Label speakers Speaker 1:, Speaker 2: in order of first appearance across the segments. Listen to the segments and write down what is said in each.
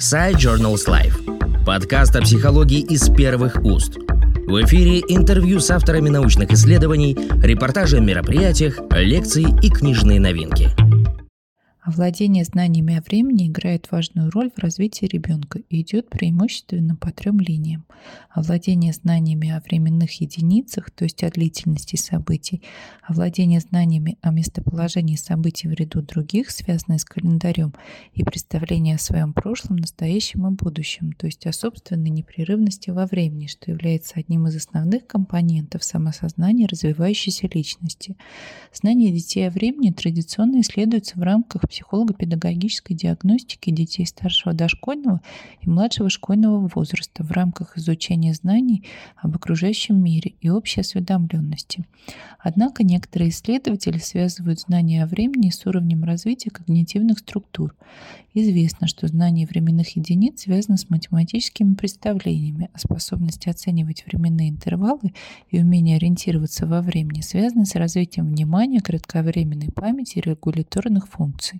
Speaker 1: Side Journals Life. Подкаст о психологии из первых уст. В эфире интервью с авторами научных исследований, репортажи о мероприятиях, лекции и книжные новинки –
Speaker 2: Овладение знаниями о времени играет важную роль в развитии ребенка и идет преимущественно по трем линиям. Овладение знаниями о временных единицах, то есть о длительности событий, овладение знаниями о местоположении событий в ряду других, связанные с календарем, и представление о своем прошлом, настоящем и будущем, то есть о собственной непрерывности во времени, что является одним из основных компонентов самосознания развивающейся личности. Знания детей о времени традиционно исследуются в рамках психолого-педагогической диагностики детей старшего дошкольного и младшего школьного возраста в рамках изучения знаний об окружающем мире и общей осведомленности. Однако некоторые исследователи связывают знания о времени с уровнем развития когнитивных структур. Известно, что знание временных единиц связано с математическими представлениями, а способность оценивать временные интервалы и умение ориентироваться во времени связаны с развитием внимания, кратковременной памяти и регуляторных функций.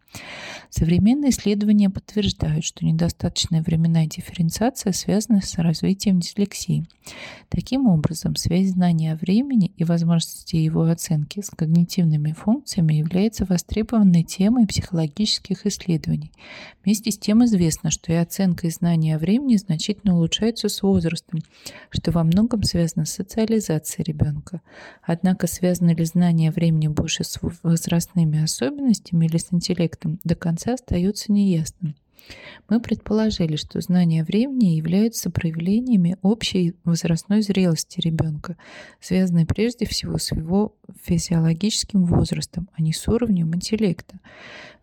Speaker 2: Современные исследования подтверждают, что недостаточная временная дифференциация связана с развитием дислексии. Таким образом, связь знания о времени и возможности его оценки с когнитивными функциями является востребованной темой психологических исследований. Вместе с тем известно, что и оценка и знания о времени значительно улучшаются с возрастом, что во многом связано с социализацией ребенка. Однако связано ли знание времени больше с возрастными особенностями или с интеллектом, до конца остается неясным. Мы предположили, что знания времени являются проявлениями общей возрастной зрелости ребенка, связанной прежде всего с его физиологическим возрастом, а не с уровнем интеллекта.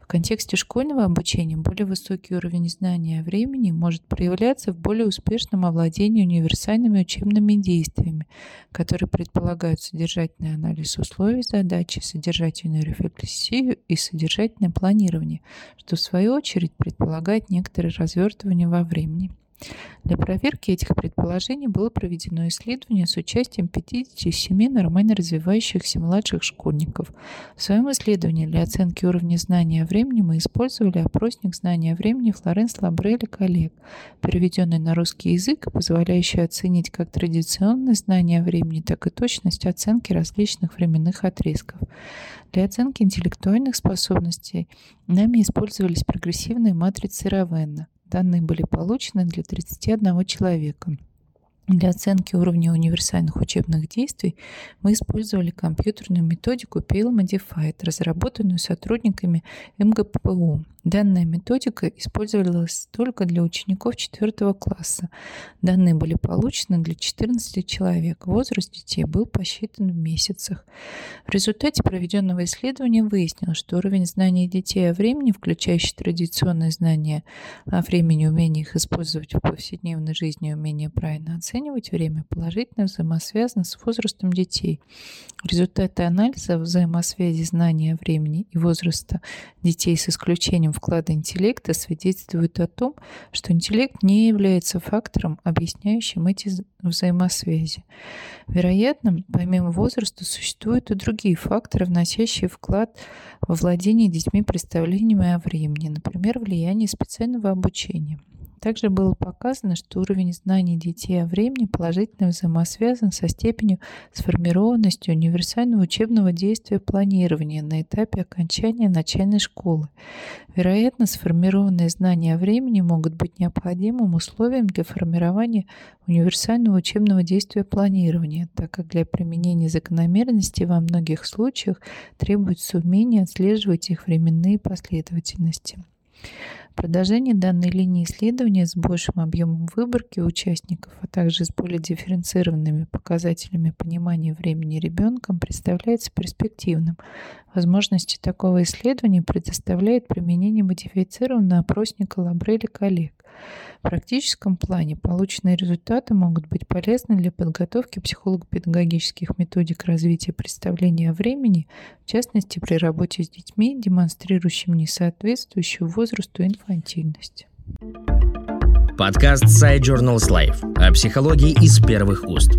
Speaker 2: Контексте школьного обучения более высокий уровень знания о времени может проявляться в более успешном овладении универсальными учебными действиями, которые предполагают содержательный анализ условий задачи, содержательную рефлексию и содержательное планирование, что в свою очередь предполагает некоторое развертывание во времени. Для проверки этих предположений было проведено исследование с участием 57 нормально развивающихся младших школьников. В своем исследовании для оценки уровня знания времени мы использовали опросник знания времени Флоренс Лабрель и коллег, переведенный на русский язык, позволяющий оценить как традиционное знание времени, так и точность оценки различных временных отрезков. Для оценки интеллектуальных способностей нами использовались прогрессивные матрицы Равенна. Данные были получены для 31 человека. Для оценки уровня универсальных учебных действий мы использовали компьютерную методику PL Modified, разработанную сотрудниками МГПУ. Данная методика использовалась только для учеников 4 класса. Данные были получены для 14 человек. Возраст детей был посчитан в месяцах. В результате проведенного исследования выяснилось, что уровень знаний детей о времени, включающий традиционные знания о времени, умение их использовать в повседневной жизни умение правильно оценивать время, положительно взаимосвязан с возрастом детей. Результаты анализа взаимосвязи знания времени и возраста детей с исключением вклада интеллекта свидетельствует о том, что интеллект не является фактором, объясняющим эти взаимосвязи. Вероятно, помимо возраста существуют и другие факторы, вносящие вклад во владение детьми представлениями о времени, например, влияние специального обучения. Также было показано, что уровень знаний детей о времени положительно взаимосвязан со степенью сформированности универсального учебного действия планирования на этапе окончания начальной школы. Вероятно, сформированные знания о времени могут быть необходимым условием для формирования универсального учебного действия планирования, так как для применения закономерностей во многих случаях требуется умение отслеживать их временные последовательности. Продолжение данной линии исследования с большим объемом выборки участников, а также с более дифференцированными показателями понимания времени ребенком представляется перспективным. Возможности такого исследования предоставляет применение модифицированного опросника Лабрели коллег. В практическом плане полученные результаты могут быть полезны для подготовки психолого-педагогических методик развития представления о времени, в частности при работе с детьми, демонстрирующими несоответствующую возрасту инфантильность.
Speaker 1: Подкаст Side Journals Life о психологии из первых уст.